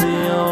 the only